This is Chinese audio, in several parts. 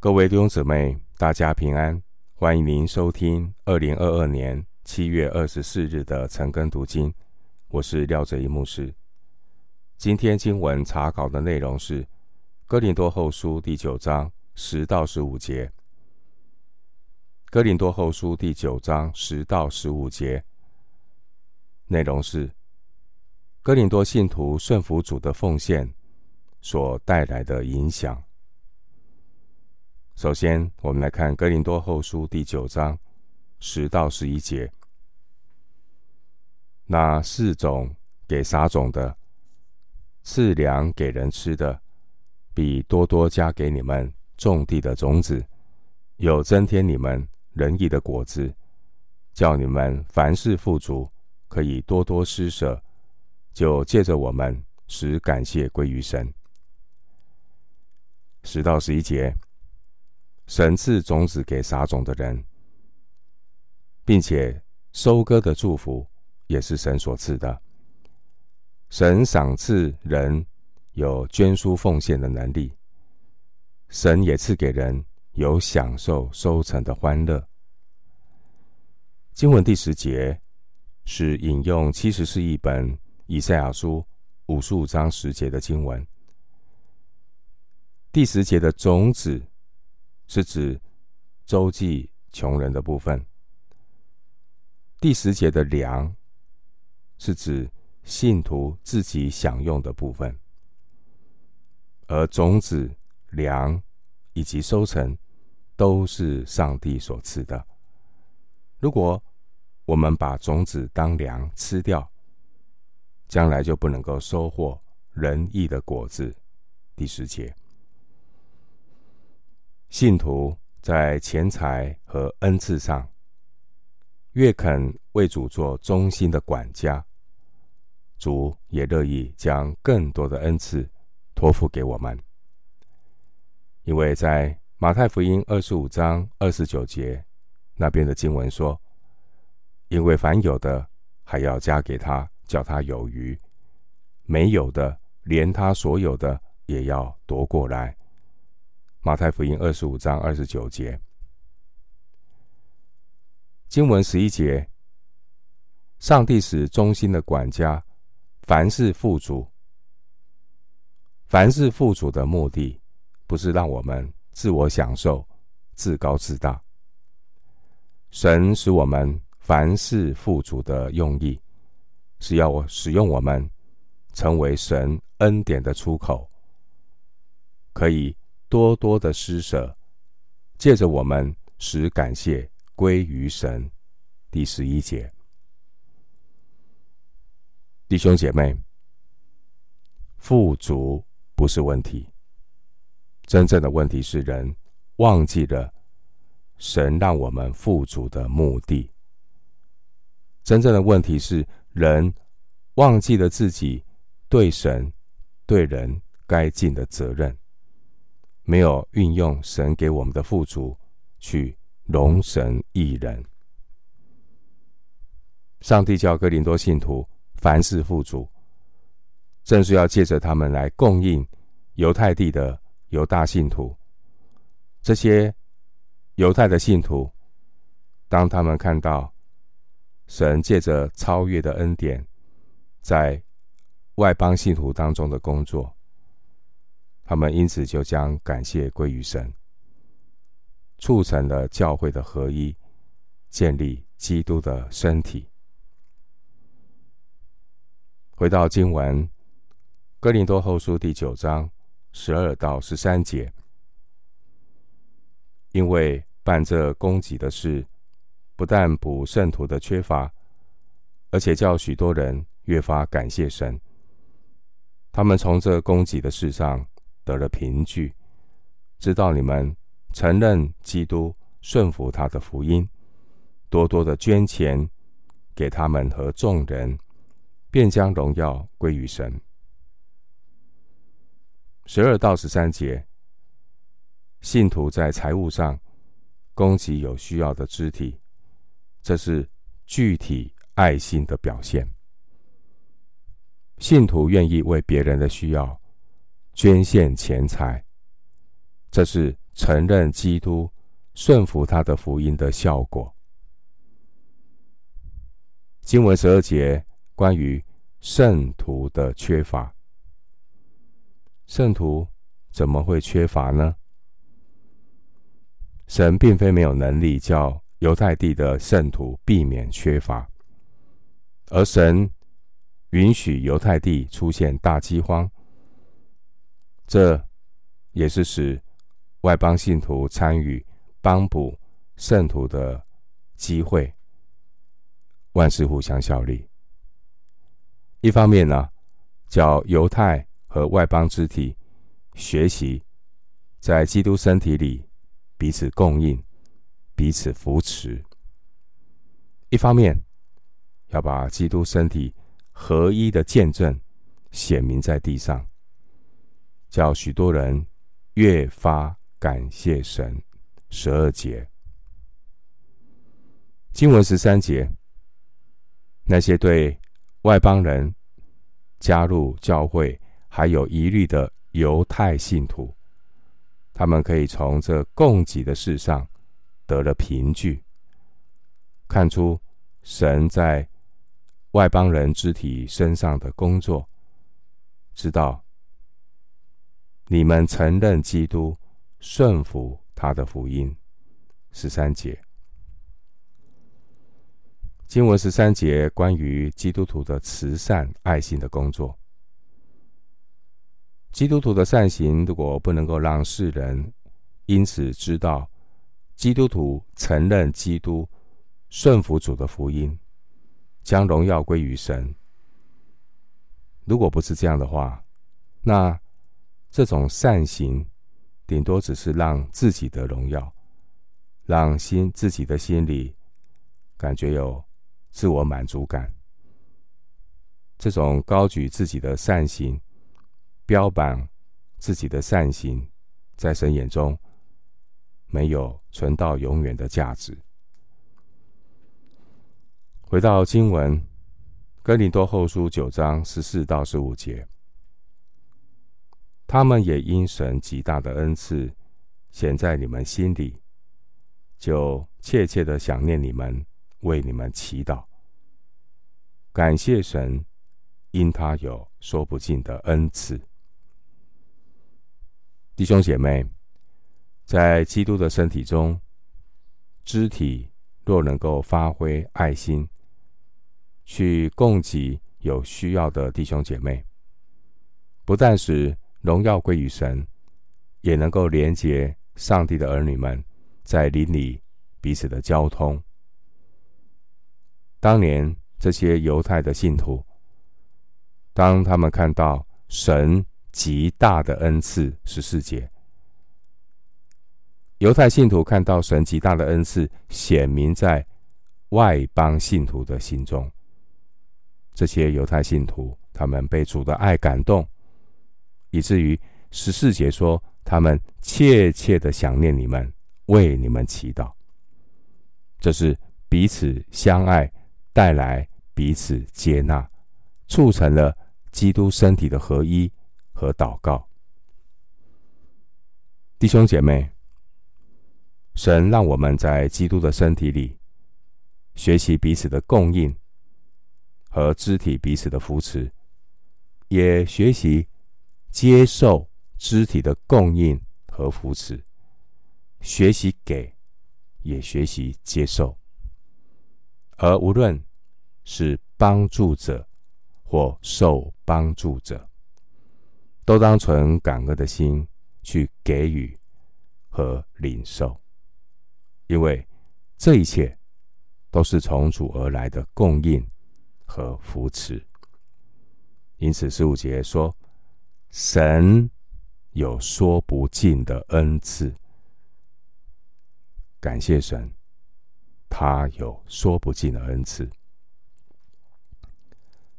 各位弟兄姊妹，大家平安！欢迎您收听二零二二年七月二十四日的晨更读经。我是廖哲一牧师。今天经文查考的内容是《哥林多后书》第九章十到十五节。《哥林多后书》第九章十到十五节内容是哥林多信徒顺服主的奉献所带来的影响。首先，我们来看《哥林多后书》第九章十到十一节。那四种给撒种的，赐粮给人吃的，必多多加给你们种地的种子，有增添你们仁义的果子，叫你们凡事富足，可以多多施舍，就借着我们使感谢归于神。十到十一节。神赐种子给撒种的人，并且收割的祝福也是神所赐的。神赏赐人有捐书奉献的能力，神也赐给人有享受收成的欢乐。经文第十节是引用七十士译本以赛亚书五十五章十节的经文。第十节的种子。是指周济穷人的部分。第十节的粮是指信徒自己享用的部分，而种子、粮以及收成都是上帝所赐的。如果我们把种子当粮吃掉，将来就不能够收获仁义的果子。第十节。信徒在钱财和恩赐上，越肯为主做忠心的管家，主也乐意将更多的恩赐托付给我们。因为在马太福音二十五章二十九节那边的经文说：“因为凡有的，还要加给他，叫他有余；没有的，连他所有的也要夺过来。”马太福音二十五章二十九节，经文十一节，上帝使忠心的管家凡事富足。凡事富足的目的，不是让我们自我享受、自高自大。神使我们凡事富足的用意，是要我使用我们，成为神恩典的出口，可以。多多的施舍，借着我们使感谢归于神。第十一节，弟兄姐妹，富足不是问题，真正的问题是人忘记了神让我们富足的目的。真正的问题是人忘记了自己对神、对人该尽的责任。没有运用神给我们的富足去荣神益人。上帝叫哥林多信徒凡事富足，正是要借着他们来供应犹太地的犹大信徒。这些犹太的信徒，当他们看到神借着超越的恩典，在外邦信徒当中的工作。他们因此就将感谢归于神，促成了教会的合一，建立基督的身体。回到经文，《哥林多后书》第九章十二到十三节，因为办这供给的事，不但补圣徒的缺乏，而且叫许多人越发感谢神。他们从这供给的事上。得了凭据，知道你们承认基督，顺服他的福音，多多的捐钱给他们和众人，便将荣耀归于神。十二到十三节，信徒在财务上供给有需要的肢体，这是具体爱心的表现。信徒愿意为别人的需要。捐献钱财，这是承认基督、顺服他的福音的效果。经文十二节关于圣徒的缺乏，圣徒怎么会缺乏呢？神并非没有能力叫犹太地的圣徒避免缺乏，而神允许犹太地出现大饥荒，这也是使外邦信徒参与帮补圣徒的机会。万事互相效力。一方面呢，叫犹太和外邦肢体学习在基督身体里。彼此供应，彼此扶持。一方面，要把基督身体合一的见证显明在地上，叫许多人越发感谢神。十二节，经文十三节，那些对外邦人加入教会还有疑虑的犹太信徒。他们可以从这供给的事上得了凭据，看出神在外邦人肢体身上的工作，知道你们承认基督，顺服他的福音。十三节，经文十三节关于基督徒的慈善爱心的工作。基督徒的善行，如果不能够让世人因此知道基督徒承认基督、顺服主的福音，将荣耀归于神。如果不是这样的话，那这种善行顶多只是让自己的荣耀，让心自己的心里感觉有自我满足感。这种高举自己的善行。标榜自己的善行，在神眼中没有存到永远的价值。回到经文，哥林多后书九章十四到十五节，他们也因神极大的恩赐显在你们心里，就切切的想念你们，为你们祈祷，感谢神，因他有说不尽的恩赐。弟兄姐妹，在基督的身体中，肢体若能够发挥爱心，去供给有需要的弟兄姐妹，不但是荣耀归于神，也能够连接上帝的儿女们在邻里彼此的交通。当年这些犹太的信徒，当他们看到神。极大的恩赐，十四节。犹太信徒看到神极大的恩赐显明在外邦信徒的心中，这些犹太信徒他们被主的爱感动，以至于十四节说他们切切的想念你们，为你们祈祷。这是彼此相爱，带来彼此接纳，促成了基督身体的合一。和祷告，弟兄姐妹，神让我们在基督的身体里学习彼此的供应和肢体彼此的扶持，也学习接受肢体的供应和扶持，学习给，也学习接受，而无论是帮助者或受帮助者。都当存感恩的心去给予和领受，因为这一切都是从主而来的供应和扶持。因此，十五节说：“神有说不尽的恩赐。”感谢神，他有说不尽的恩赐。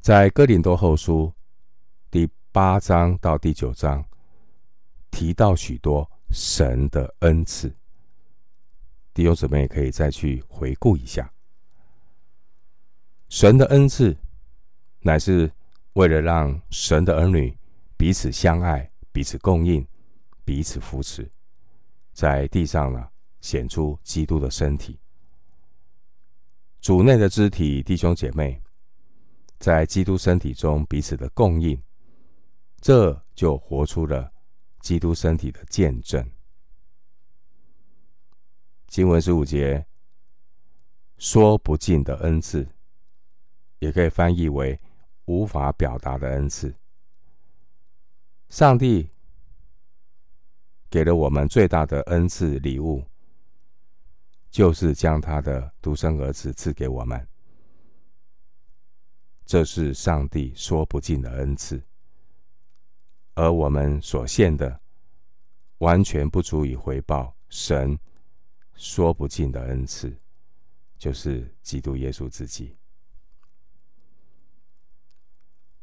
在哥林多后书第八章到第九章提到许多神的恩赐，弟兄姊妹也可以再去回顾一下。神的恩赐乃是为了让神的儿女彼此相爱、彼此供应、彼此扶持，在地上呢，显出基督的身体。主内的肢体弟兄姐妹，在基督身体中彼此的供应，这就活出了基督身体的见证。经文十五节，说不尽的恩赐，也可以翻译为无法表达的恩赐。上帝给了我们最大的恩赐礼物。就是将他的独生儿子赐给我们，这是上帝说不尽的恩赐，而我们所献的，完全不足以回报神说不尽的恩赐，就是基督耶稣自己。